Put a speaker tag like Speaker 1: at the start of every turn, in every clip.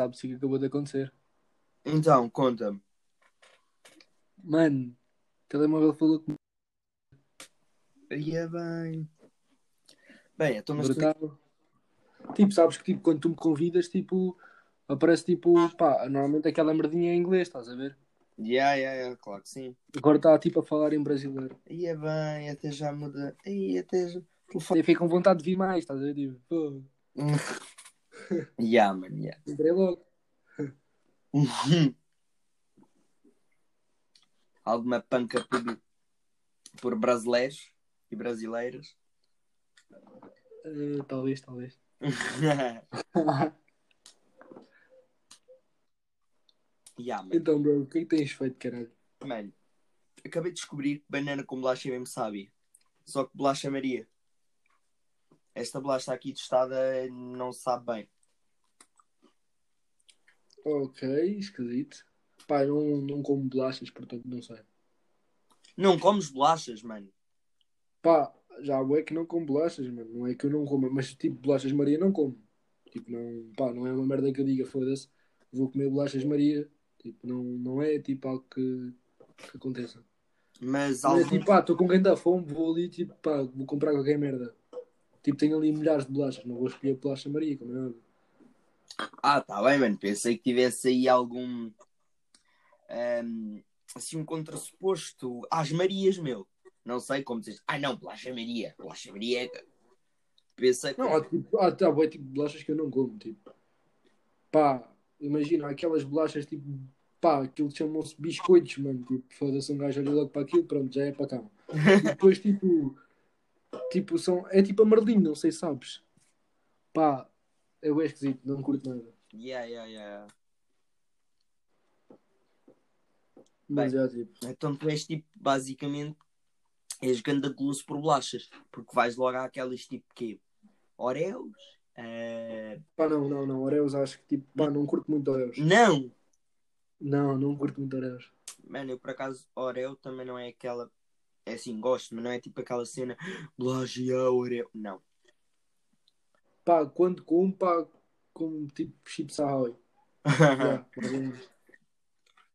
Speaker 1: sabes o que acabou de acontecer.
Speaker 2: Então, conta-me.
Speaker 1: Mano, o telemóvel falou que
Speaker 2: Ia bem. Bem, então mas tu...
Speaker 1: Tipo, sabes que tipo, quando tu me convidas, tipo, aparece tipo, pá, normalmente aquela merdinha em inglês, estás a ver?
Speaker 2: Yeah, yeah, yeah, claro que sim.
Speaker 1: Agora está tipo a falar em brasileiro.
Speaker 2: Ia bem, até já muda. Ia até já.
Speaker 1: Eu fico com vontade de vir mais, estás a ver? Tipo, pô,
Speaker 2: Yeah, man, yeah.
Speaker 1: entrei logo.
Speaker 2: Alguma panca por, por brasileiros e brasileiras?
Speaker 1: Eh, talvez, talvez.
Speaker 2: yeah, man.
Speaker 1: então, bro, o que é que tens feito, caralho?
Speaker 2: Mano, acabei de descobrir que banana com bolacha é mesmo sábia. Só que bolacha Maria. Esta bolacha aqui tostada não sabe bem.
Speaker 1: Ok, esquisito. Pá, eu não, não como bolachas, portanto não sei.
Speaker 2: Não comes bolachas, mano.
Speaker 1: Pá, já é que não como bolachas, mano. Não é que eu não como, mas tipo, bolachas Maria não como. Tipo, não, pá, não é uma merda que eu diga, foda-se, vou comer bolachas Maria. Tipo, não, não é tipo algo que, que aconteça.
Speaker 2: Mas
Speaker 1: Não é tipo, pá, estou com quem dá fome, vou ali, tipo, pá, vou comprar qualquer merda. Tipo, tenho ali milhares de bolachas, não vou escolher bolacha Maria, como é óbvio.
Speaker 2: Ah, tá bem, mano. Pensei que tivesse aí algum. ehm, assim, um contrassuposto às Marias, meu. Não sei como dizer. Ah, não, bolacha Maria. Bolacha Maria. é- Pensei que.
Speaker 1: Não, há, tipo, há, tá, bué, tipo bolachas que eu não como, tipo. Pá, imagina, aquelas bolachas tipo, pá, aquilo chamam-se biscoitos, mano. Tipo, foda-se um gajo olha logo para aquilo, pronto, já é para cá. E depois, tipo, tipo, são, é tipo amarelinho, não sei se sabes. Pá, é bem esquisito, não curto nada.
Speaker 2: Yeah, yeah, yeah.
Speaker 1: Mas
Speaker 2: Bem.
Speaker 1: já, tipo,
Speaker 2: Então tu és tipo, basicamente, és ganda goloso por bolachas. Porque vais logo àquelas tipo quê? Oreos? Eh,
Speaker 1: pá, não, não, não, Oreos acho que, tipo, pá, não curto muito Oreos.
Speaker 2: Não!
Speaker 1: Não, não curto muito Oreos.
Speaker 2: Mano, eu por acaso, Oreo também não é aquela. É assim, gosto, mas não é tipo aquela cena. Bolacha e Oreo. Não.
Speaker 1: Pá, quando como, pá, como tipo chips Ahoy. Menos.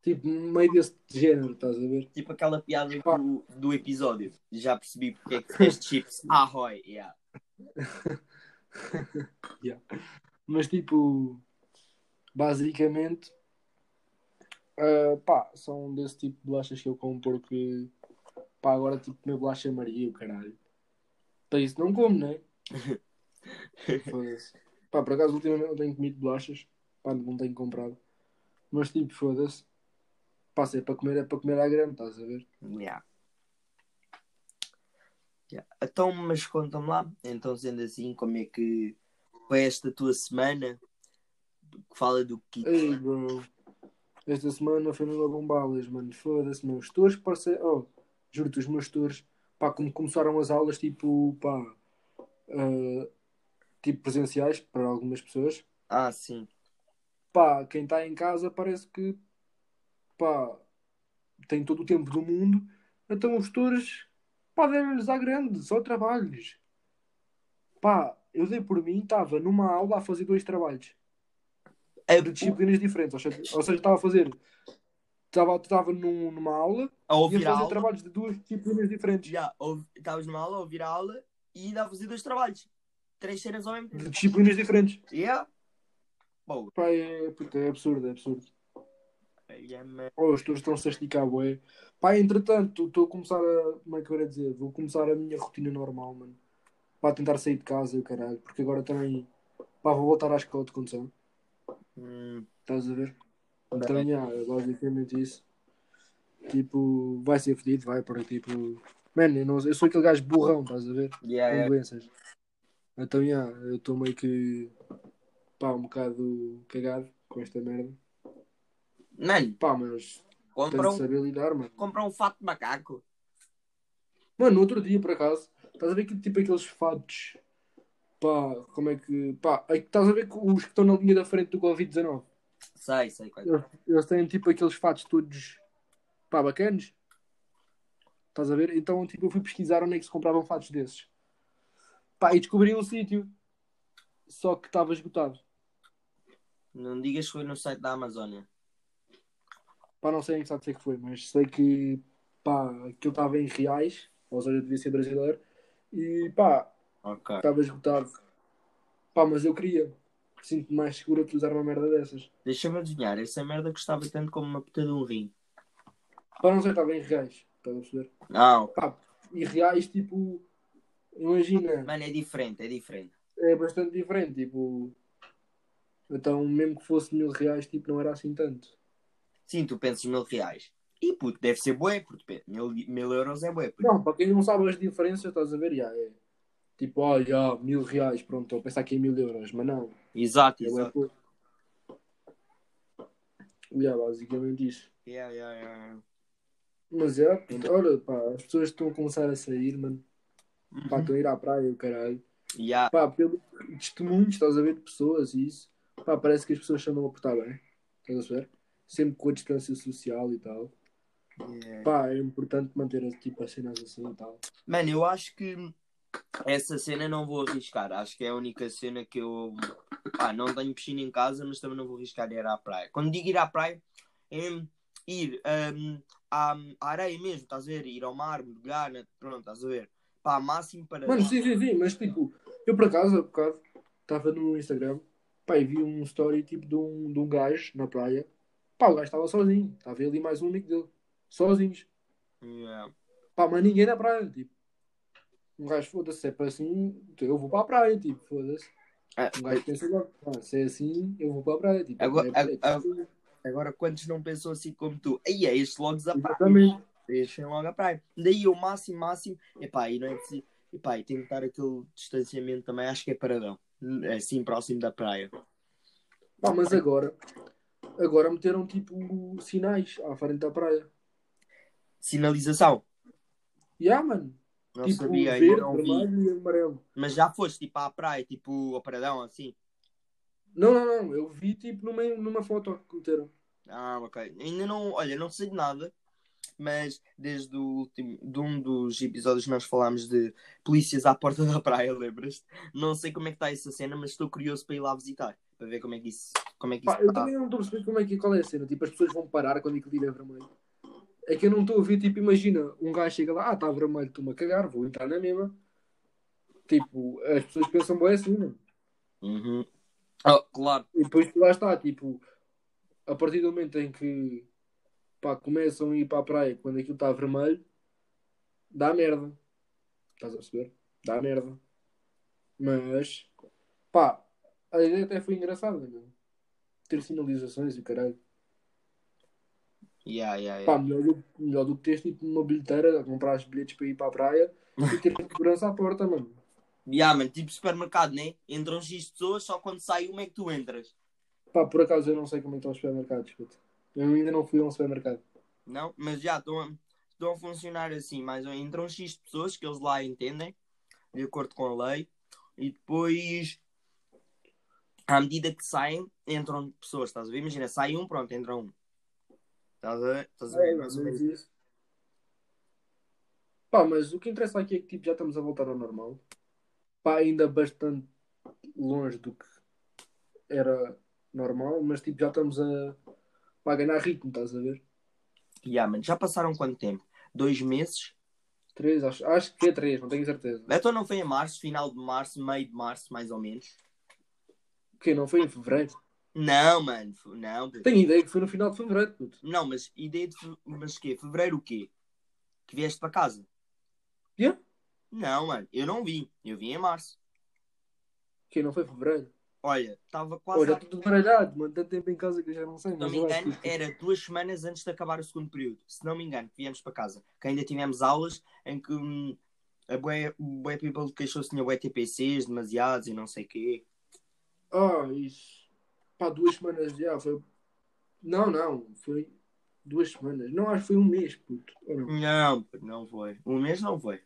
Speaker 1: Tipo, meio desse género, estás a ver?
Speaker 2: tipo aquela piada do, do episódio. Já percebi porque é que fizeste chips. Ahoy, yeah.
Speaker 1: Yeah. Mas tipo, basicamente, ah, pá, são desse tipo de bolachas que eu como porque, pá, agora tipo comer bolacha Maria, o caralho. Para isso não como, né? Foda-se. Pá, por acaso ultimamente não tenho comido bolachas, pá, não tenho comprado. Mas tipo, foda-se. Pá, se é para comer, é para comer à grande, estás a ver?
Speaker 2: Yeah. Yeah. Então, mas conta-me lá, então sendo assim, como é que foi esta tua semana que fala do kit?
Speaker 1: Ei, bro. Esta semana foi numa bombalas, mano. Foda-se, meus tutores parece... Oh, juro-te, os meus tutores, pá, como começaram as aulas, tipo, pá, ah, tipo presenciais para algumas pessoas.
Speaker 2: Ah, sim.
Speaker 1: Pá, quem está em casa parece que, pá, tem todo o tempo do mundo. Então os tutores, pá, devem-lhes à grande, só trabalhos. Pá, eu dei por mim, estava numa aula a fazer dois trabalhos.
Speaker 2: É,
Speaker 1: de disciplinas diferentes. Ou seja, ou seja, estava a fazer. Estava, estava num- numa aula
Speaker 2: a
Speaker 1: e a
Speaker 2: ouvir
Speaker 1: fazer
Speaker 2: a aula,
Speaker 1: trabalhos de duas disciplinas diferentes.
Speaker 2: já, ouvi- estavas numa aula a ouvir a aula e ainda a fazer dois trabalhos. Três cenas ao mesmo
Speaker 1: De
Speaker 2: tempo.
Speaker 1: disciplinas diferentes.
Speaker 2: Yeah. Bom,
Speaker 1: Pá, é, puta, é absurdo, é absurdo.
Speaker 2: yeah, man.
Speaker 1: Oh, os tutores estão-se a esticar, bué. Pá, entretanto, estou a começar a. Como é que eu ia dizer? Vou começar a minha rotina normal, mano. Para tentar sair de casa, caralho. Porque agora também. Pá, vou voltar à escola de condução.
Speaker 2: Hum,
Speaker 1: Estás a ver? Então, yeah, é basicamente isso. Tipo, vai ser fedido, vai, porque tipo. Mano, eu, não, eu sou aquele gajo burrão, estás a ver?
Speaker 2: yeah,
Speaker 1: Com
Speaker 2: yeah.
Speaker 1: doenças. Então, yeah, eu estou meio que. pá, um bocado cagado com esta merda.
Speaker 2: Mano,
Speaker 1: Pá, mas
Speaker 2: compra um,
Speaker 1: saber lidar, mano.
Speaker 2: compra um fato de macaco.
Speaker 1: Mano, no outro dia, por acaso, estás a ver que tipo aqueles fatos. Pá, como é que. Pá, é estás a ver que os que estão na linha da frente do Covid-19.
Speaker 2: Sei, sei. qual é.
Speaker 1: Eles, eles têm tipo aqueles fatos todos. pá, bacanos. Estás a ver? Então, tipo, eu fui pesquisar onde é que se compravam fatos desses. Pá, e descobri um sítio. Só que estava esgotado.
Speaker 2: Não digas que foi no site da Amazônia.
Speaker 1: Pá, não sei em que site sei que foi, mas sei que pá, aquilo estava em reais, ou seja, devia ser brasileiro, e pá,
Speaker 2: Ok.
Speaker 1: estava esgotado. Pá, mas eu queria. Sinto-me mais seguro a utilizar uma merda dessas.
Speaker 2: Deixa-me adivinhar, essa merda custava tanto como uma puta de um rim.
Speaker 1: Pá, não sei, estava em reais. Estás a perceber?
Speaker 2: Não,
Speaker 1: Pá, e reais, tipo, imagina,
Speaker 2: mano, é diferente, é diferente.
Speaker 1: é bastante diferente. Tipo, então, mesmo que fosse mil reais, tipo, não era assim tanto.
Speaker 2: Sim, tu pensas mil reais. E puto, deve ser bué, porque mil, mil euros é bué. puto.
Speaker 1: Não, para quem não sabe as diferenças, estás a ver? Já, é tipo, olha, já, mil reais, pronto, estou a pensar que é mil euros, mas não.
Speaker 2: Exato,
Speaker 1: É
Speaker 2: exato.
Speaker 1: pouco. Já, basicamente isso.
Speaker 2: Yeah, yeah, yeah.
Speaker 1: Mas é, puto, olha, pá, as pessoas estão a começar a sair, mano. Pá, estão a ir à praia, o caralho.
Speaker 2: Yeah.
Speaker 1: Pá, pelo testemunhos, estás a ver, de pessoas e isso. Pá, parece que as pessoas andam a portar bem. Estás a ver? Sempre com a distância social e tal.
Speaker 2: Yeah.
Speaker 1: Pá, é importante manter tipo, as cenas assim e tal.
Speaker 2: Mano, eu acho que essa cena não vou arriscar. Acho que é a única cena que eu. Pá, não tenho piscina em casa, mas também não vou arriscar ir à praia. Quando digo ir à praia, é ir hum, à, à areia mesmo, estás a ver? Ir ao mar, mergulhar, pronto, estás a ver? Pá, máximo para.
Speaker 1: Mano, sim, sim, sim, mas tipo, eu por acaso, há bocado, estava no Instagram, pá, e vi um story tipo de um, de um gajo na praia. Pá, o gajo estava sozinho, estava e mais um amigo dele, sozinhos.
Speaker 2: Yeah.
Speaker 1: Pá, mas ninguém na praia, tipo. Um gajo, foda-se, se é para assim, eu vou para a praia, tipo, foda-se.
Speaker 2: Ah,
Speaker 1: Um gajo pensa logo, ah, se é assim, eu vou para a praia, tipo.
Speaker 2: Agora-
Speaker 1: é, é,
Speaker 2: agora- Agora, quantos não pensam assim como tu? Aí é este logo a praia. Deixem logo a praia. Daí o máximo, máximo. Epá, e não é preciso. Epá, e tem que estar aquele distanciamento também. Acho que é paradão. Assim, próximo da praia.
Speaker 1: Pá, mas agora, agora meteram tipo sinais à frente da praia.
Speaker 2: Sinalização.
Speaker 1: E ah, mano,
Speaker 2: Não
Speaker 1: tipo
Speaker 2: sabia, ainda
Speaker 1: verde,
Speaker 2: não vi.
Speaker 1: amarelo.
Speaker 2: Mas já foste tipo à praia, tipo ao paradão, assim.
Speaker 1: Não, não, não, eu vi tipo numa, numa foto que meteram.
Speaker 2: Ah, ok. Ainda não, olha, não sei de nada, mas desde o último, de um dos episódios nós falámos de polícias à porta da praia, lembras-te? Não sei como é que está essa cena, mas estou curioso para ir lá visitar, para ver como é que isso, como é que isso
Speaker 1: Pá, eu
Speaker 2: está.
Speaker 1: também não estou a perceber como é que qual é a cena. Tipo, as pessoas vão parar quando aquilo é vermelho. É que eu não estou a ver, tipo, imagina, um gajo chega lá, ah, está vermelho, estou-me a cagar, vou entrar na mesma. Tipo, as pessoas pensam bem assim, não?
Speaker 2: Uhum. Oh, claro.
Speaker 1: E depois lá está, tipo, a partir do momento em que pá, começam a ir para a praia quando aquilo está vermelho, dá merda. Estás a perceber? Dá merda. Mas, pá, a ideia até foi engraçada, meu. Ter sinalizações e caralho.
Speaker 2: Yeah, yeah, yeah.
Speaker 1: Pá, melhor do, melhor do que teres tipo uma bilheteira a comprar os bilhetes para ir para a praia e ter segurança à porta, mano.
Speaker 2: Yeah, mano, tipo supermercado, né? Entram X pessoas, só quando sai uma é que tu entras.
Speaker 1: Pá, por acaso eu não sei como é que estão os supermercados, puto. Eu ainda não fui a um supermercado.
Speaker 2: Não? Mas já estão a, estão a funcionar assim, mais menos. Entram X pessoas que eles lá entendem, de acordo com a lei, e depois, à medida que saem, entram pessoas, estás a ver? Imagina, sai um, pronto, entra um. Estás a ver? Estás a ver?
Speaker 1: É,
Speaker 2: mais ou
Speaker 1: mas
Speaker 2: menos.
Speaker 1: isso. Pá, mas o que interessa aqui é que tipo, já estamos a voltar ao normal. Pá, ainda bastante longe do que era normal, mas tipo, já estamos a, a ganhar ritmo, estás a ver?
Speaker 2: Yeah, mano, já passaram quanto tempo? Dois meses?
Speaker 1: Três, acho, acho que é três, não tenho certeza.
Speaker 2: Então não foi em março, final de março, meio de março, mais ou menos?
Speaker 1: O quê? Não foi em fevereiro?
Speaker 2: Não, mano, não. puto.
Speaker 1: Tenho ideia que foi no final de fevereiro, puto.
Speaker 2: Não, mas ideia de. fe- Mas quê? Fevereiro o quê? Que vieste para casa?
Speaker 1: Yeah?
Speaker 2: Não, mano, eu não vim. Eu vim em março.
Speaker 1: Que não foi fevereiro?
Speaker 2: Olha, estava quase.
Speaker 1: Olha,
Speaker 2: a-
Speaker 1: tudo baralhado, mano. Tanto tempo em casa que eu já não sei.
Speaker 2: Se não me
Speaker 1: acho
Speaker 2: engano, era duas semanas antes de acabar o segundo período. Se não me engano, viemos para casa. Que ainda tivemos aulas em que hum, a bué, bué people queixou-se que tinha bué TPCs demasiados e não sei o quê.
Speaker 1: Ah, isso. Pá, duas semanas já. Foi... Não, não. Foi duas semanas. Não, acho que foi um mês, puto. Não?
Speaker 2: Não, não foi. Um mês não foi.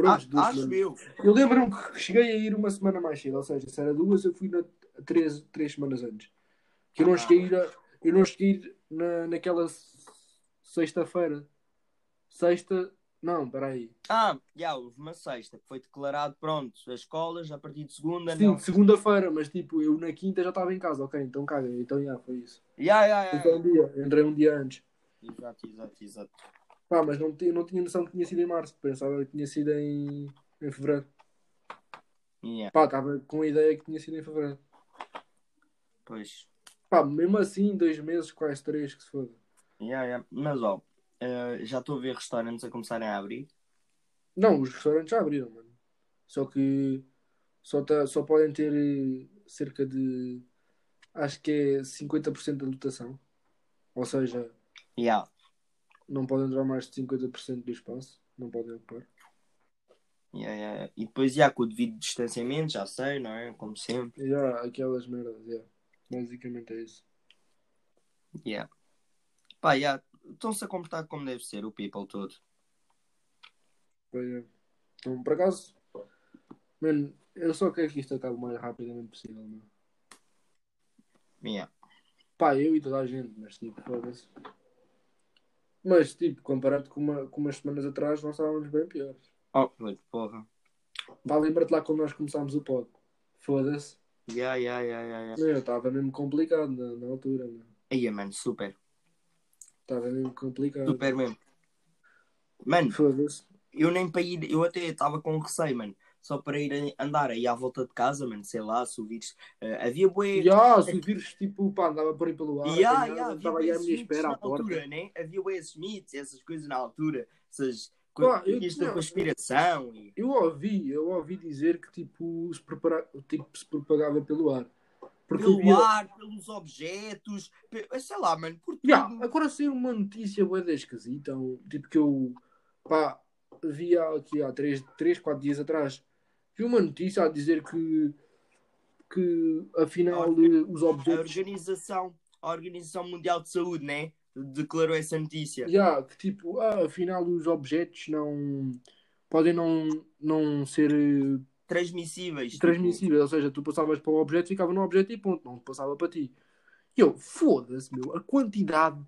Speaker 1: Pronto,
Speaker 2: Acho,
Speaker 1: duas
Speaker 2: acho
Speaker 1: semanas.
Speaker 2: eu.
Speaker 1: Eu lembro-me que cheguei a ir uma semana mais cedo, ou seja, se era duas, eu fui na três, três semanas antes. Que eu não
Speaker 2: Ah.
Speaker 1: cheguei a ir, a- eu não cheguei a ir na, naquela sexta-feira. Sexta, Não, peraí.
Speaker 2: Ah, já, houve uma sexta que foi declarado, pronto, as escolas a partir de segunda,
Speaker 1: Sim,
Speaker 2: não.
Speaker 1: segunda-feira, mas tipo, eu na quinta já estava em casa, ok, então caga, então já, foi isso.
Speaker 2: Já, já, já.
Speaker 1: Então um dia, entrei um dia antes.
Speaker 2: Exato, exato, exato.
Speaker 1: Pá, mas não, tinha- não tinha noção que tinha sido em março, pensava que tinha sido em, em fevereiro.
Speaker 2: Yeah,
Speaker 1: Pá, estava com a ideia que tinha sido em fevereiro.
Speaker 2: pois.
Speaker 1: Pá, mesmo assim, dois meses, quase três, que se foda.
Speaker 2: Yeah, yeah. Mas ó, eh, já estou a ver restaurantes a começarem a abrir.
Speaker 1: Não, os restaurantes já abriram, mano. Só que só, tá, só podem ter eh, cerca de. Acho que é 50% da lotação. Ou seja,
Speaker 2: Yeah.
Speaker 1: Não podem entrar mais de 50% do espaço. Não podem ocupar.
Speaker 2: Yeah, yeah. E depois, já, com o devido distanciamento, já sei, não é? Como sempre.
Speaker 1: Já, aquelas merdas, yeah. Basicamente é isso.
Speaker 2: Yeah. Pá, yeah. Estão-se a comportar como deve ser, o people todo.
Speaker 1: É. Então, por acaso, mano, eu só quero que isto acabe o mais rapidamente possível, meu.
Speaker 2: Yeah.
Speaker 1: Pá, eu e toda a gente, mas tipo, foda-se. Mas, tipo, comparado com, uma, com umas semanas atrás, nós estávamos bem piores.
Speaker 2: Oh, puto, porra.
Speaker 1: Pá, lembra-te lá quando nós começámos o pod. Foda-se.
Speaker 2: Yeah, yeah, yeah, yeah.
Speaker 1: Meu, estava mesmo complicado na, na altura, meu.
Speaker 2: Aí, mano, super.
Speaker 1: Estava mesmo complicado.
Speaker 2: Super mesmo. Mano,
Speaker 1: Foda-se.
Speaker 2: eu nem para ir, eu até estava com receio, mano. Só para ir andar aí à volta de casa, mano, sei lá, se o vírus. eh, havia bué.
Speaker 1: E ah, se o vírus, tipo, pá, andava por aí pelo ar.
Speaker 2: Yeah, yeah,
Speaker 1: estava aí à minha espera à porta.
Speaker 2: altura, né? Havia bué esses mitos, essas coisas na altura. Essas
Speaker 1: eu
Speaker 2: coisas da conspiração. E...
Speaker 1: Eu ouvi, eu ouvi dizer que tipo se, prepara... tipo, se propagava pelo ar. Porque
Speaker 2: Pelo
Speaker 1: via...
Speaker 2: ar, pelos objetos, pe- sei lá, mano, por tudo.
Speaker 1: Ya, agora saiu uma notícia boa da esquisita, tipo que eu pá, via aqui há 3, 3, 4 dias atrás, vi uma notícia a dizer que que afinal eh, os
Speaker 2: A
Speaker 1: objetos
Speaker 2: organização, a Organização Mundial de Saúde, né? Declarou essa notícia.
Speaker 1: Ya, que tipo, ah, afinal os objetos não podem não, não ser eh,
Speaker 2: Transmissíveis. tipo,
Speaker 1: transmissíveis, ou seja, tu passavas para o objeto, ficava no objeto e ponto, não passava para ti. E eu, foda-se, meu, a quantidade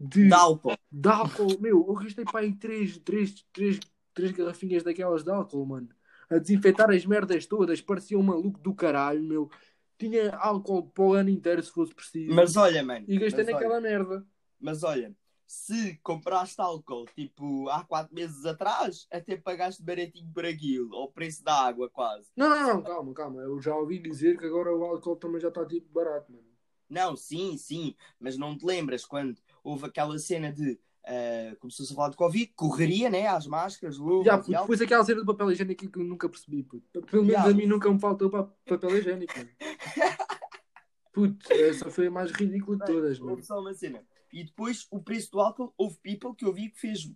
Speaker 1: de,
Speaker 2: de álcool.
Speaker 1: de álcool, meu, eu gastei para aí três, três, três, três garrafinhas daquelas de álcool, mano, a desinfetar as merdas todas, parecia um maluco do caralho, meu. Tinha álcool para o ano inteiro se fosse preciso.
Speaker 2: Mas olha, mano.
Speaker 1: e gastei naquela
Speaker 2: olha,
Speaker 1: merda.
Speaker 2: mas olha, se compraste álcool tipo há 4 meses atrás, até pagaste baratinho por aquilo, ao preço da água quase.
Speaker 1: Não, não, não, calma, calma. Eu já ouvi dizer que agora o álcool também já está tipo barato, mano.
Speaker 2: Não, sim, sim, mas não te lembras quando houve aquela cena de. Ah, começou-se a falar de Covid, correria, né? Às máscaras, luvas
Speaker 1: Já, puto, depois aquela cena do papel higiênico que eu nunca percebi, puto. Pelo menos
Speaker 2: Já.
Speaker 1: a mim nunca me faltou pa- papel higiênico. Puto, essa foi a mais ridícula de todas, mano.
Speaker 2: Só uma cena. E depois o preço do álcool, houve people que eu vi que fez.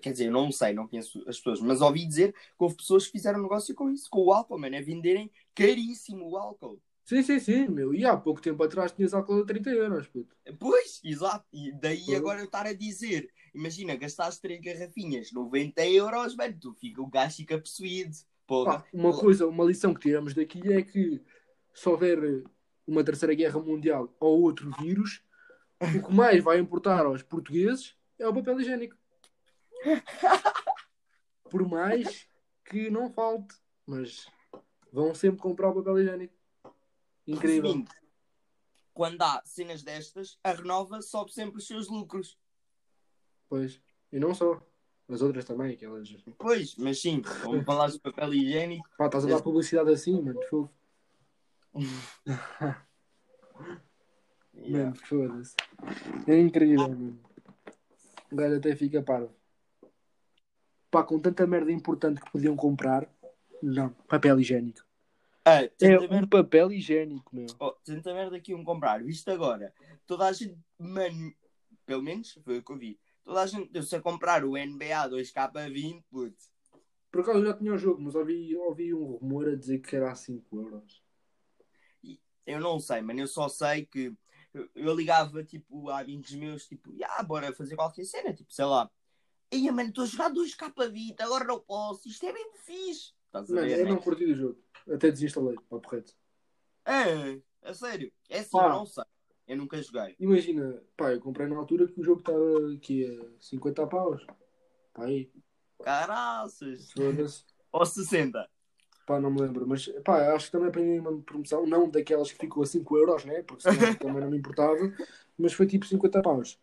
Speaker 2: Quer dizer, eu não sei, não conheço as pessoas, mas ouvi dizer que houve pessoas que fizeram negócio com isso, com o álcool, mano, a venderem caríssimo o álcool.
Speaker 1: Sim, sim, sim, meu. E há pouco tempo atrás tinhas álcool a 30 euros, puto.
Speaker 2: Pois, exato. E daí agora eu estar a dizer, imagina, gastaste três garrafinhas, 90 euros, mano, tu fica, o gajo fica possuído. Porra.
Speaker 1: Pá, uma coisa, uma lição que tiramos daqui é que se houver uma terceira guerra mundial ou outro vírus, o que mais vai importar aos portugueses é o papel higiênico. Por mais que não falte, mas vão sempre comprar o papel higiênico. Incrível.
Speaker 2: Resumindo, quando há cenas destas, a Renova sobe sempre os seus lucros.
Speaker 1: Pois. E não só. As outras também, aquelas.
Speaker 2: Pois, mas sim, como falaste de papel higiênico,
Speaker 1: Pá, estás a dar publicidade assim, mano. Fogo.
Speaker 2: yeah.
Speaker 1: Mano, foda-se. É incrível, mano. O gajo até fica parvo. Pá, com tanta merda importante que podiam comprar. Não, papel higiênico.
Speaker 2: Ah,
Speaker 1: É
Speaker 2: tenta
Speaker 1: um
Speaker 2: merda,
Speaker 1: papel higiênico, meu.
Speaker 2: oh, tenta merda aqui um comprar. Visto agora, toda a gente, mano, pelo menos foi o que eu vi. Toda a gente deu-se a comprar o NBA 2K20, putz.
Speaker 1: Por acaso eu já tinha o jogo, mas ouvi, ouvi um rumor a dizer que era a 5 euros.
Speaker 2: Eu não sei, mano, eu só sei que eu, eu ligava, tipo, a amigos meus, tipo, ah, bora fazer qualquer cena, tipo, sei lá. Ei, mano, estou a jogar 2K20, agora não posso, isto é bem fixe. Estás a
Speaker 1: Mano,
Speaker 2: ver,
Speaker 1: eu
Speaker 2: né?
Speaker 1: não curti do jogo. Até desinstalei, papo reto.
Speaker 2: É, a sério. É assim,
Speaker 1: Pá.
Speaker 2: eu não sei. Eu nunca joguei.
Speaker 1: Imagina, pá, eu comprei na altura que o jogo estava aqui a 50 paus. Pá, aí.
Speaker 2: Caraças. Ou 60.
Speaker 1: Pá, não me lembro, mas pá, acho que também apanhei uma promoção, não daquelas que ficou a 5 euros, né? Porque senão também não me importava, mas foi tipo 50 paus.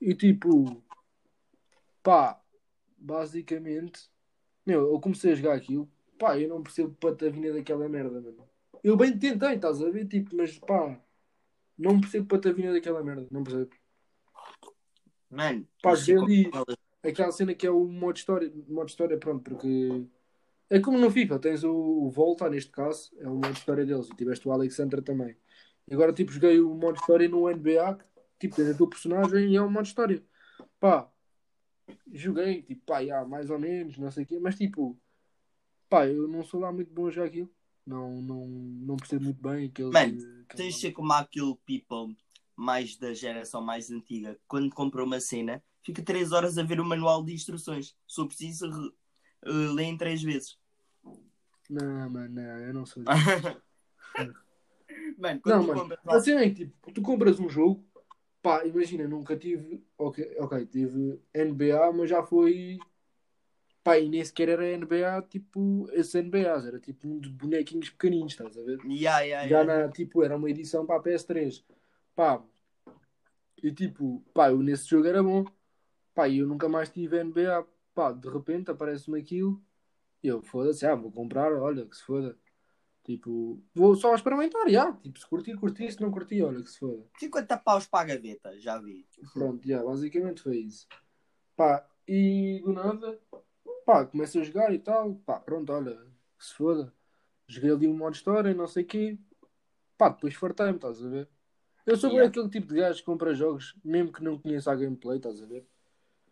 Speaker 1: E tipo, pá, basicamente, meu, eu comecei a jogar aquilo, pá, eu não percebo patavina daquela merda, mano. Eu bem tentei, estás a ver? Tipo, mas pá, não percebo patavina daquela merda, não percebo.
Speaker 2: Mano,
Speaker 1: Pá, ali- Aquela cena que é o modo história, modo história, pronto, porque é como no FIFA, tens o, o Volta, neste caso, é o modo história deles, e tiveste o Alexandra também. E agora, tipo, joguei o modo história no NBA, que, tipo, tens a tua personagem e é o modo história. Pá, joguei, tipo, pá, já, mais ou menos, não sei o quê, mas tipo, pá, eu não sou lá muito bom a jogar aquilo. Não, não, não percebo muito bem aquele.
Speaker 2: Mano,
Speaker 1: aquele-
Speaker 2: Tens de ser como aquele people mais da geração mais antiga, quando compra uma cena, fica 3 horas a ver o manual de instruções. Se eu preciso, re- uh, lê em 3 vezes.
Speaker 1: Não, mano, não, eu não sou.
Speaker 2: mano, quando
Speaker 1: Não,
Speaker 2: tu
Speaker 1: mano,
Speaker 2: compras.
Speaker 1: a cena é que tipo, tu compras um jogo, pá, imagina, nunca tive, ok, ok, tive NBA, mas já foi, pá, e nem sequer era NBA, tipo, esse NBA, era tipo um de bonequinhos pequeninos, estás a ver?
Speaker 2: Yeah, yeah,
Speaker 1: Já
Speaker 2: yeah.
Speaker 1: na, tipo, era uma edição para a PS3, pá, e tipo, pá, eu nesse jogo era bom, pá, e eu nunca mais tive NBA, pá, de repente aparece-me aquilo, e eu, foda-se, ah, vou comprar, olha, que se foda. Tipo, vou só experimentar, já. Tipo, se curtir, curti, se não curti, olha que se foda.
Speaker 2: 50 paus para a gaveta, já vi.
Speaker 1: Pronto, já, basicamente foi isso. Pá, e do nada, pá, começo a jogar e tal, pá, pronto, olha, se foda. Joguei ali um modo história, não sei o quê. Pá, depois fartei-me, estás a ver? Eu sou bem
Speaker 2: Yeah.
Speaker 1: aquele tipo de gajo que compra jogos, mesmo que não conheça a gameplay, estás a ver?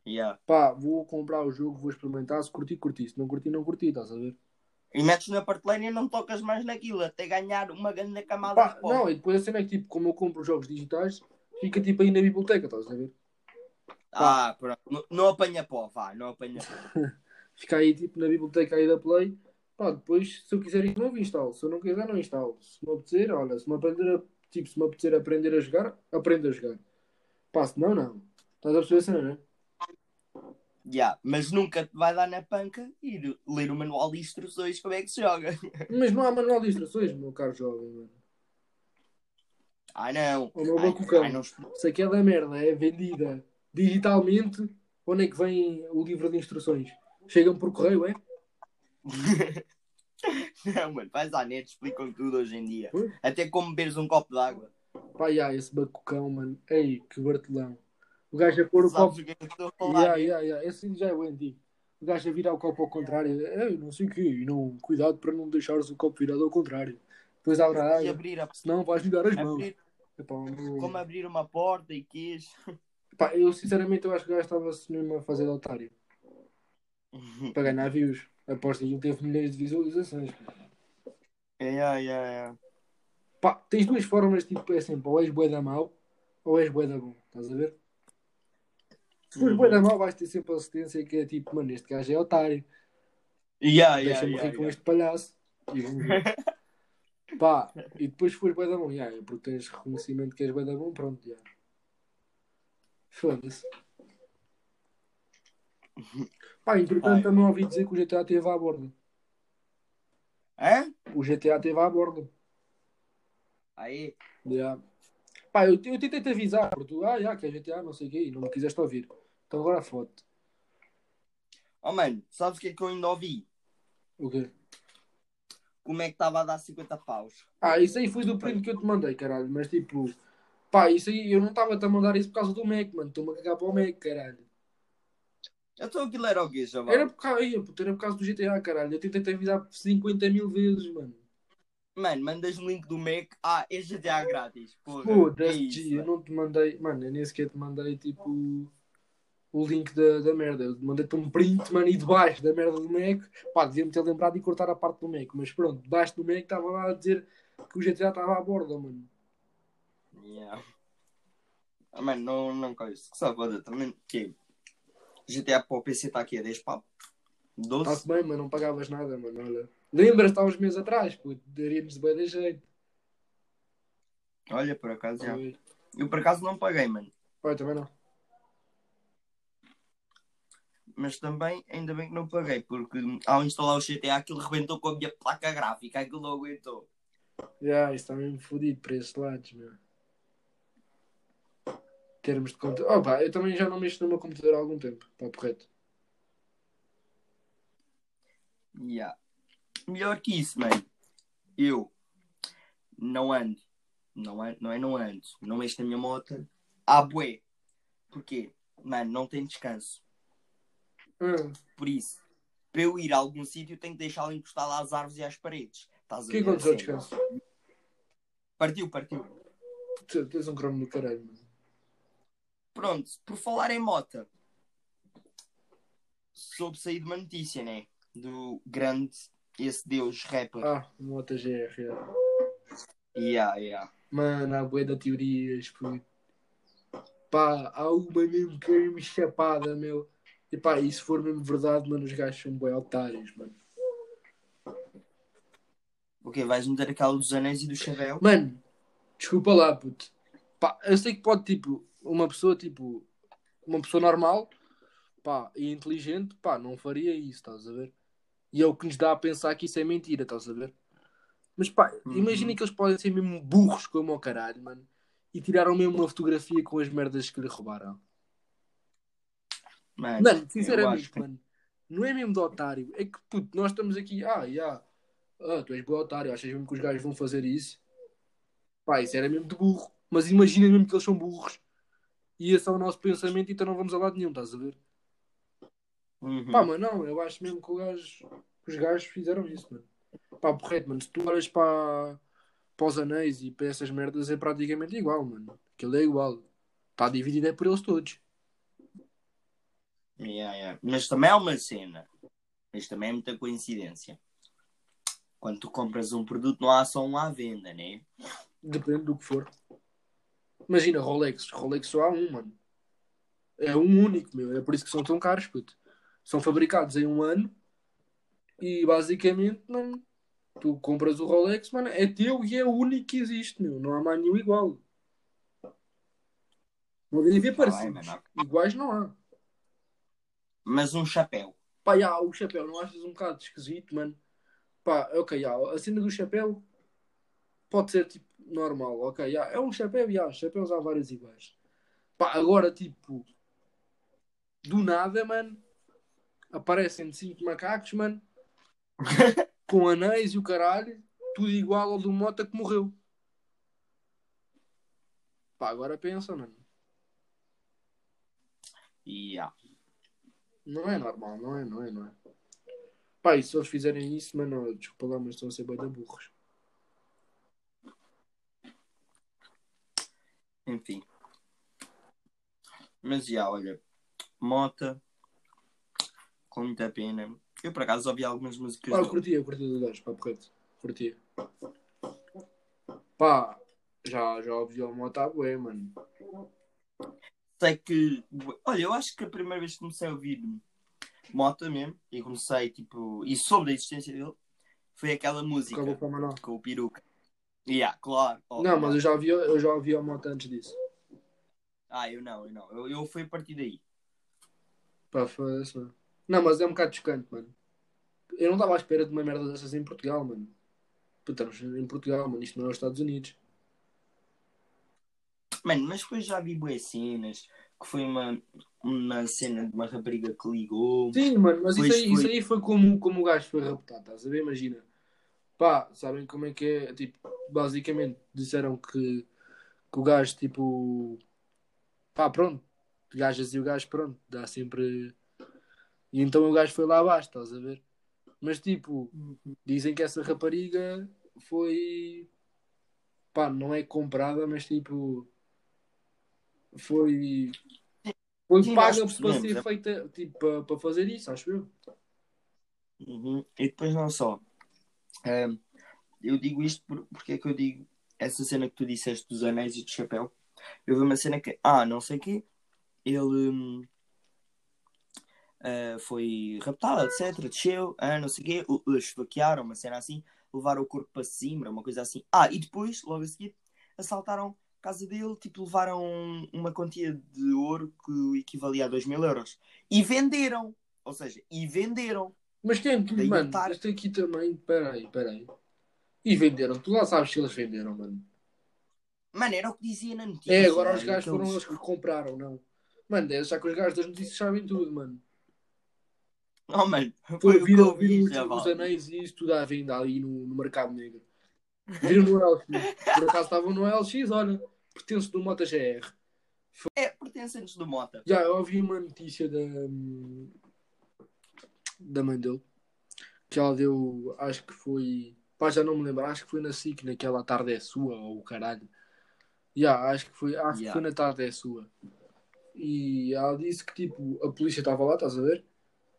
Speaker 2: Yeah.
Speaker 1: Pá, vou comprar o jogo, vou experimentar, se curti, curti, se não curti, não curti, estás a ver?
Speaker 2: E metes na prateleira e não tocas mais naquilo, até ganhar uma grande camada
Speaker 1: Pá,
Speaker 2: de pó.
Speaker 1: não, e depois a cena é que, tipo, como eu compro jogos digitais, fica tipo aí na biblioteca, estás a ver?
Speaker 2: Ah, pronto. Não, não apanha pó, vá, não apanha pó.
Speaker 1: fica aí tipo na biblioteca aí da Play. Pá, depois, se eu quiser ir novo, instalo. Se eu não quiser, não instalo. Se me apetecer, olha, se me aprender a, tipo, se me apetecer aprender a jogar, aprendo a jogar. Pá, se não, não. Estás a perceber a cena, não é?
Speaker 2: Yeah, mas nunca te vai dar na panca ir ler o manual de instruções como é que se joga.
Speaker 1: Mas não há manual de instruções, meu caro jovem, mano.
Speaker 2: Ai não.
Speaker 1: O meu
Speaker 2: Ai,
Speaker 1: bacucão.
Speaker 2: ai, não...
Speaker 1: Se aquela merda é vendida digitalmente, onde é que vem o livro de instruções? Chegam por correio, é?
Speaker 2: não, mano, vais à net, explicam tudo hoje em dia.
Speaker 1: Pois.
Speaker 2: Até como beberes um copo de água.
Speaker 1: Pá, já, esse bacucão, mano. Ei, que bartelão. O gajo a pôr o copo
Speaker 2: Sabes o que é estou a falar?
Speaker 1: Yeah, yeah, yeah. Esse já é o antigo. O gajo a virar o copo ao contrário. Eu não sei o quê. E não, cuidado para não deixares o copo virado ao contrário. Depois abre a
Speaker 2: E
Speaker 1: água.
Speaker 2: abrir a...
Speaker 1: Senão vais ligar as mãos.
Speaker 2: abrir...
Speaker 1: Epá, não-
Speaker 2: como abrir uma porta e quis.
Speaker 1: Pá, eu sinceramente eu acho que o gajo estava-se mesmo a fazer de otário. Para ganhar views. Aposto que ele teve milhões de visualizações.
Speaker 2: yeah, yeah, yeah.
Speaker 1: Pá, tens duas formas, tipo, é sempre, ou és bué da mau, ou és bué da bom. Estás a ver? Se fores
Speaker 2: Uhum.
Speaker 1: bué da mau, vais ter sempre a assistência que é tipo, mano, este gajo é otário.
Speaker 2: Yeah, yeah,
Speaker 1: Deixa-me
Speaker 2: yeah,
Speaker 1: rir com
Speaker 2: yeah.
Speaker 1: este palhaço. E vamos ver. Pá, e depois se fores bué da bom, já, é porque tens reconhecimento que és bué da bom, pronto, já. Foda-se. Pá, entretanto
Speaker 2: Ai.
Speaker 1: também ouvi dizer que o GTA teve à borda.
Speaker 2: Hã?
Speaker 1: O GTA teve à borda.
Speaker 2: Aí.
Speaker 1: Já. Pá, eu, eu tentei te avisar, porque tu, ah, já, que é GTA, não sei o quê, e não me quiseste ouvir. Então agora foto.
Speaker 2: Oh mano, sabes o que é que eu ainda ouvi?
Speaker 1: O quê?
Speaker 2: Como é que estava a dar 50 paus?
Speaker 1: Ah, isso aí foi do print que eu te mandei, caralho. Mas tipo, pá, isso aí eu não estava-te a mandar isso por causa do Mac, mano. Estou-me a cagar para o Mac, caralho.
Speaker 2: Então aquilo era o quê, chaval?
Speaker 1: Era por causa, ia, puto, era por causa do GTA, caralho. Eu tentei te avisar 50 mil vezes, mano.
Speaker 2: Mano, mandas o link do Mac. Ah, é GTA grátis. É
Speaker 1: Foda-se, G, eu não te mandei, mano, eu nem sequer te mandei tipo o link da, da merda. Eu mandei-te um print, mano, e debaixo da merda do Mac, pá, devia-me ter lembrado e cortar a parte do Mac, mas pronto, debaixo do Mac estava lá a dizer que o GTA estava à borda, mano.
Speaker 2: Yeah. Ah, mano, não, não coisa. Que saboda também. Que GTA para o PC está aqui a 10 pau. 12.
Speaker 1: Está-se bem, mas não pagavas nada, mano, olha. Lembras-te há uns meses atrás, pô, daríamos de bem de jeito.
Speaker 2: Olha, por acaso já.
Speaker 1: Oi.
Speaker 2: Eu por acaso não paguei, mano.
Speaker 1: Olha, também não.
Speaker 2: mas também ainda bem que não paguei, porque ao instalar o GTA aquilo rebentou com a minha placa gráfica, aquilo não aguentou.
Speaker 1: Já, yeah, isso está mesmo fodido para esses lados, meu. Termos de computador. Opa, eu também já não mexo no meu computador há algum tempo, está correto.
Speaker 2: Yeah. Melhor que isso, mano. Eu não ando. Não, ando, não é não ando. Não mexo na minha moto. Ah, bué. Porquê? Mano, não tem descanso.
Speaker 1: Hum.
Speaker 2: Por isso, para eu ir a algum sítio, tenho que deixá-lo encostado às árvores e às paredes. Estás a
Speaker 1: O que aconteceu
Speaker 2: Assim,
Speaker 1: descanso?
Speaker 2: Partiu, partiu.
Speaker 1: Tu tens um cromo do caralho, mano.
Speaker 2: Pronto, por falar em mota, soube sair de uma notícia, né? Do grande, esse deus rapper.
Speaker 1: Ah, moto GR. yeah.
Speaker 2: Yeah, yeah.
Speaker 1: Mano, há bué de teorias, puto. Pá, há uma mesmo que é mesmo chapada, meu. E pá, e se for mesmo verdade, mano, os gajos são bué otários, mano.
Speaker 2: O quê? Vais meter aquela dos anéis e do chavel?
Speaker 1: Mano, desculpa lá, puto. Pá, eu sei que pode, tipo, uma pessoa, tipo, uma pessoa normal, pá, e inteligente, pá, não faria isso, estás a ver? E é o que nos dá a pensar que isso é mentira, estás a ver? Mas pá,
Speaker 2: Uhum.
Speaker 1: imagina que eles podem ser mesmo burros como o caralho, mano. E tiraram mesmo uma fotografia com as merdas que lhe roubaram.
Speaker 2: Mano,
Speaker 1: Mano, sinceramente,
Speaker 2: que-
Speaker 1: mano, não é mesmo de otário. É que, puto, nós estamos aqui, ah, já, ah, tu és bom otário, achas mesmo que os gajos vão fazer isso? Pá, isso era mesmo de burro. Mas imagina mesmo que eles são burros. E esse é o nosso pensamento, então não vamos a lado nenhum, estás a ver?
Speaker 2: Uhum.
Speaker 1: Pá, mas não, eu acho mesmo que, gajo, os gajos fizeram isso, mano. Pá, porreto, mano, se tu olhas para, para os anéis e para essas merdas é praticamente igual, mano. Aquilo é igual. Está dividido é por eles todos.
Speaker 2: Yeah, yeah. Mas também há uma cena. Mas também é muita coincidência. Quando tu compras um produto, não há só um à venda, né?
Speaker 1: Depende do que for. Imagina, Rolex. Rolex só há um, mano. É um único, meu. É por isso que são tão caros, puto. São fabricados em um ano e basicamente, mano, tu compras o Rolex, mano, é teu e é o único que existe, meu. Não há mais nenhum igual. Não haver
Speaker 2: Tá
Speaker 1: parecidos. Iguais não há.
Speaker 2: Mas um chapéu.
Speaker 1: Pá, já, o chapéu, não achas um bocado esquisito, mano? Pá, ok, já, a cena do chapéu pode ser tipo normal, ok, já, é um chapéu, já, chapéus há vários iguais. Pá, agora tipo, do nada, mano, aparecem cinco macacos, mano, com anéis e o caralho, tudo igual ao do Mota que morreu. Pá, agora pensa, mano.
Speaker 2: Yeah.
Speaker 1: Não é normal, não é, não é, não é. Pá, e se eles fizerem isso, mano, desculpa lá, mas estão a ser bem da burros.
Speaker 2: Enfim. Mas já, olha. Mota. Com muita pena. Eu por acaso ouvi algumas músicas
Speaker 1: Pá, eu curtia, eu curtia do pá, correto. Curtia. Pá, já, já ouvi o Mota bué, mano.
Speaker 2: sei que. Olha, eu acho que a primeira vez que comecei a ouvir Mota mesmo, e comecei tipo. e soube da existência dele, foi aquela música com o peruca. Yeah, claro.
Speaker 1: Não, mas eu já ouvi, eu já ouvi o Mota antes disso.
Speaker 2: Ah, eu não, eu não. Eu, eu fui a partir daí.
Speaker 1: Pá, foda-se, mano. Não, mas é um bocado chocante, mano. Eu não estava à espera de uma merda dessas em Portugal, mano. Estamos em Portugal, mano. Isto não é os Estados Unidos.
Speaker 2: Mano, mas depois já vi boas cenas, que foi uma, uma cena de uma rapariga que ligou.
Speaker 1: Sim, mano, mas isso aí,
Speaker 2: foi.
Speaker 1: isso aí foi como, como o gajo foi raptado, estás a ver? Imagina. Pá, sabem como é que é? Tipo, basicamente disseram que, que o gajo, tipo. Pá, pronto. Gajas e o gajo, pronto, dá sempre. E então o gajo foi lá abaixo, estás a ver? Mas tipo, dizem que essa rapariga foi. Pá, não é comprada, mas tipo. Foi. Foi
Speaker 2: Sim,
Speaker 1: paga para ser
Speaker 2: é.
Speaker 1: feita, tipo, para, para fazer isso, acho eu.
Speaker 2: Uhum. E depois não só. Ahm, eu digo isto por, porque é que eu digo essa cena que tu disseste dos anéis e do chapéu. Eu vi uma cena que, ah, não sei o quê, ele hum, ah, foi raptado, etc. Desceu, ah, não sei quê, o, o esfaquearam, uma cena assim, levaram o corpo para cima, uma coisa assim. Ah, e depois, logo a seguir, assaltaram a casa dele, tipo, levaram uma quantia de ouro que equivalia a 2 mil euros e venderam. Ou seja, e venderam.
Speaker 1: Mas tem tudo,
Speaker 2: Daí
Speaker 1: mano. Este aqui também. Peraí, peraí. E venderam. Tu lá sabes se eles venderam, mano.
Speaker 2: Mano, era o que dizia na notícia.
Speaker 1: É, agora os gajos foram eles que compraram, não. Mano, deve achar que os gajos das notícias sabem tudo, mano.
Speaker 2: Oh, mano,
Speaker 1: Foi,
Speaker 2: foi o que
Speaker 1: viram,
Speaker 2: eu vi,
Speaker 1: viram
Speaker 2: já
Speaker 1: os, os anéis e isso tudo à venda ali no, no mercado negro. Viram no LX. Por acaso estavam no LX, olha, pertence do Mota GR.
Speaker 2: É, pertencentes do Mota.
Speaker 1: Já, eu ouvi uma notícia da, da mãe dele que ela deu, acho que foi, pá, já não me lembro, acho que foi na SIC, naquela tarde é sua, ou o caralho. Já, acho que foi, acho que
Speaker 2: Ya.
Speaker 1: foi na tarde é sua. E ela disse que tipo, a polícia estava lá, estás a ver?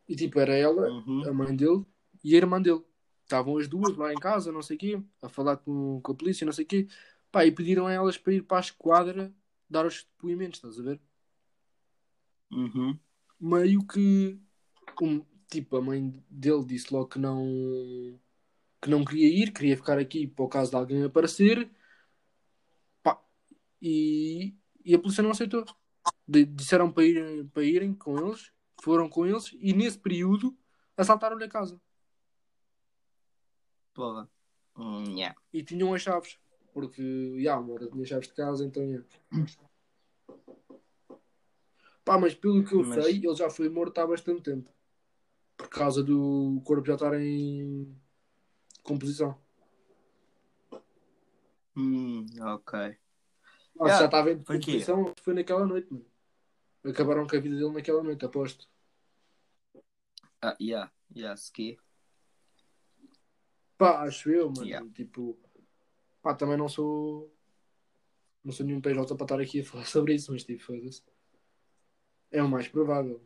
Speaker 1: E tipo, era ela,
Speaker 2: Uhum.
Speaker 1: a mãe dele e a irmã dele. Estavam as duas lá em casa, não sei o quê, a falar com, com a polícia, não sei o quê. Pá, e pediram a elas para ir para a esquadra dar os depoimentos, estás a ver?
Speaker 2: Uhum.
Speaker 1: Meio que, um, tipo, a mãe dele disse logo que não, que não queria ir, queria ficar aqui para o caso de alguém aparecer. Pá, e, e a polícia não aceitou. De- disseram para irem, para irem com eles, foram com eles e nesse período assaltaram-lhe a casa.
Speaker 2: Porra. Hum, yeah.
Speaker 1: E tinham as chaves. Porque, já, hora tinha chaves de casa, então, já. Pá, mas pelo que eu
Speaker 2: Mas-
Speaker 1: sei, ele já foi morto há bastante tempo. Por causa do corpo já estar em composição.
Speaker 2: Hum, ok.
Speaker 1: Ah,
Speaker 2: Já,
Speaker 1: já estava em composição, foi naquela noite, mano. Acabaram com a vida dele naquela noite, aposto.
Speaker 2: Ah, yeah. Yeah, ski.
Speaker 1: Pá, acho eu, mano.
Speaker 2: Yeah.
Speaker 1: Tipo, pá, também não sou. Não sou nenhum PJ para estar aqui a falar sobre isso, mas tipo, foda-se. É o mais provável.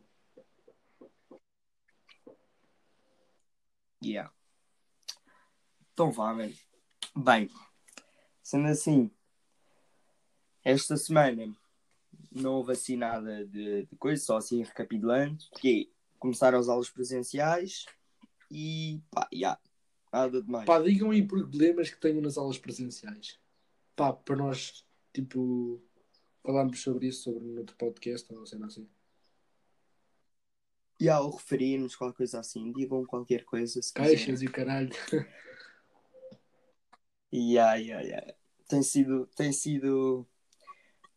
Speaker 2: Yeah. Então vá, mano. Bem, sendo assim, esta semana não houve assim nada de, de coisa, só assim recapitulando, que começaram as aulas presenciais e pá, yeah, nada de mais.
Speaker 1: Pá, digam aí problemas que tenham nas aulas presenciais. Pá, para nós, tipo, falarmos sobre isso, sobre no outro podcast ou sendo assim.
Speaker 2: E ao referirmos qualquer coisa assim, digam qualquer coisa se.
Speaker 1: Caixas e o caralho.
Speaker 2: Yeah, yeah, yeah. Tem sido, tem sido,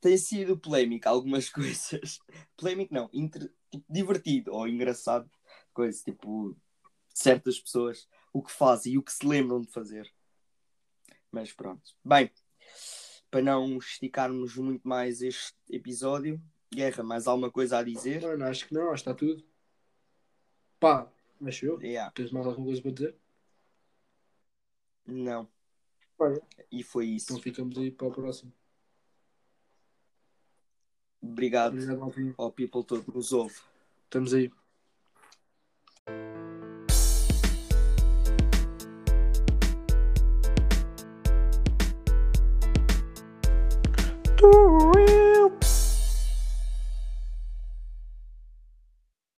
Speaker 2: tem sido polémico algumas coisas. Polémico não, inter- tipo, divertido ou engraçado, coisa tipo certas pessoas o que fazem e o que se lembram de fazer. Mas pronto. Bem, para não esticarmos muito mais este episódio, Guerra, mais alguma coisa a dizer?
Speaker 1: Mano, acho que não, acho que está tudo. Pá, acho eu.
Speaker 2: Yeah,
Speaker 1: Tens mais alguma coisa para dizer?
Speaker 2: não.
Speaker 1: Olha.
Speaker 2: E foi isso.
Speaker 1: Então ficamos aí para o próximo.
Speaker 2: Obrigado
Speaker 1: Obrigado,
Speaker 2: ao people todo que nos ouve.
Speaker 1: Estamos aí. Do